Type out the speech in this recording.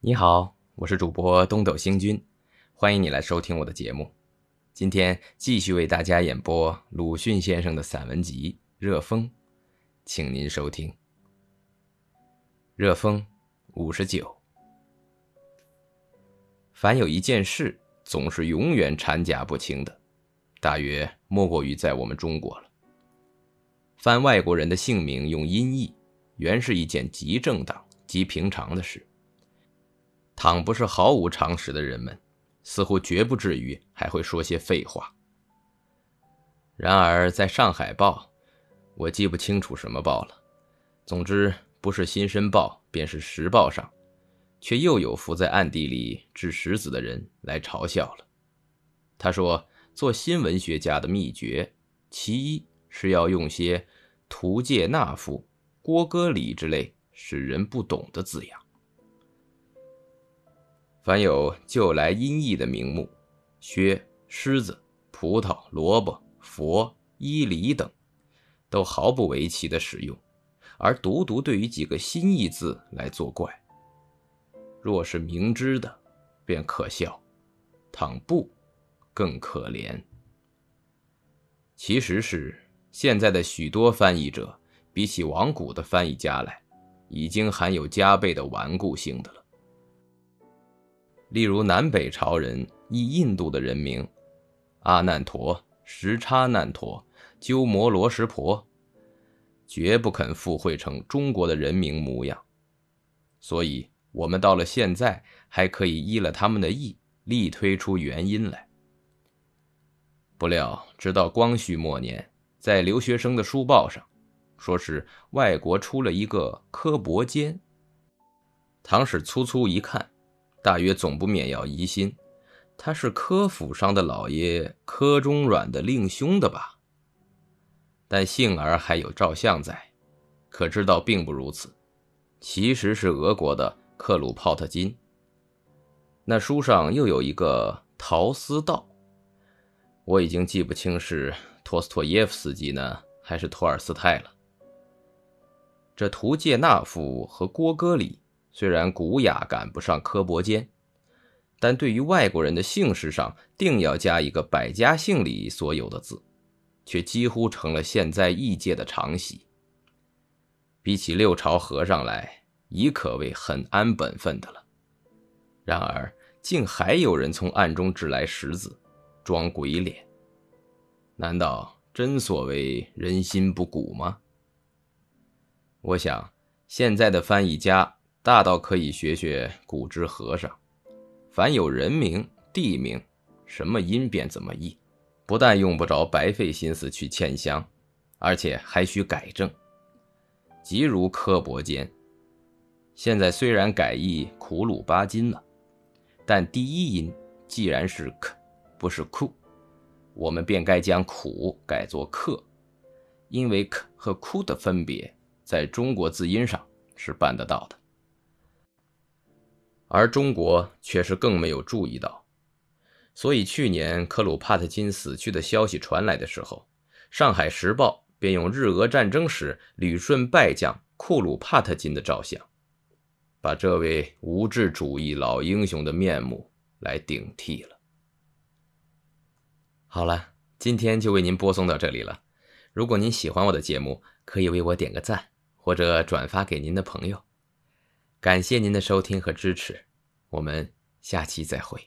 你好，我是主播东斗星君，欢迎你来收听我的节目。今天继续为大家演播鲁迅先生的散文集《热风》，请您收听《热风》五十九。凡有一件事总是永远掺假不清的，大约莫过于在我们中国了。翻外国人的姓名用音译，原是一件极正当、极平常的事。倘不是毫无常识的人们，似乎绝不至于还会说些废话。然而，在上海报，我记不清楚什么报了，总之不是《新生报》便是《时报》上，却又有伏在暗地里掷石子的人来嘲笑了。他说：“做新闻学家的秘诀，其一是要用些图介纳夫、郭歌礼之类使人不懂的字样。”凡有旧来音译的名目，薛、狮子、葡萄、萝卜、佛、伊犁等，都毫不为奇的使用，而独独对于几个新意字来作怪。若是明知的，便可笑；倘不，更可怜。其实是现在的许多翻译者，比起往古的翻译家来，已经含有加倍的顽固性的了。例如南北朝人译印度的人名，阿难陀、什叉难陀、鸠摩罗什婆，绝不肯附会成中国的人名模样。所以，我们到了现在，还可以依了他们的意，力推出原因来。不料，直到光绪末年，在留学生的书报上，说是外国出了一个柯伯坚。唐史粗粗一看。大约总不免要疑心，他是柯府上的老爷柯中软的令兄的吧？但幸而还有照相在，可知道并不如此，其实是俄国的克鲁泡特金。那书上又有一个陶斯道，我已经记不清是托斯托耶夫斯基呢，还是托尔斯泰了。这图介纳夫和郭戈里。虽然古雅赶不上柯伯坚，但对于外国人的姓氏上定要加一个百家姓里所有的字，却几乎成了现在异界的常习。比起六朝和尚来，已可谓很安本分的了。然而，竟还有人从暗中掷来石子，装鬼脸。难道真所谓人心不古吗？我想，现在的翻译家。大到可以学学古之和尚，凡有人名、地名，什么音便怎么译，不但用不着白费心思去嵌香，而且还需改正。即如柯伯坚，现在虽然改译苦鲁巴金了，但第一音既然是克不是 ku，我们便该将苦改作克，因为克和 ku 的分别，在中国字音上是办得到的。而中国却是更没有注意到，所以去年克鲁帕特金死去的消息传来的时候，《上海时报》便用日俄战争时旅顺败将库鲁帕特金的照相，把这位无志主义老英雄的面目来顶替了。好了，今天就为您播送到这里了。如果您喜欢我的节目，可以为我点个赞，或者转发给您的朋友。感谢您的收听和支持，我们下期再会。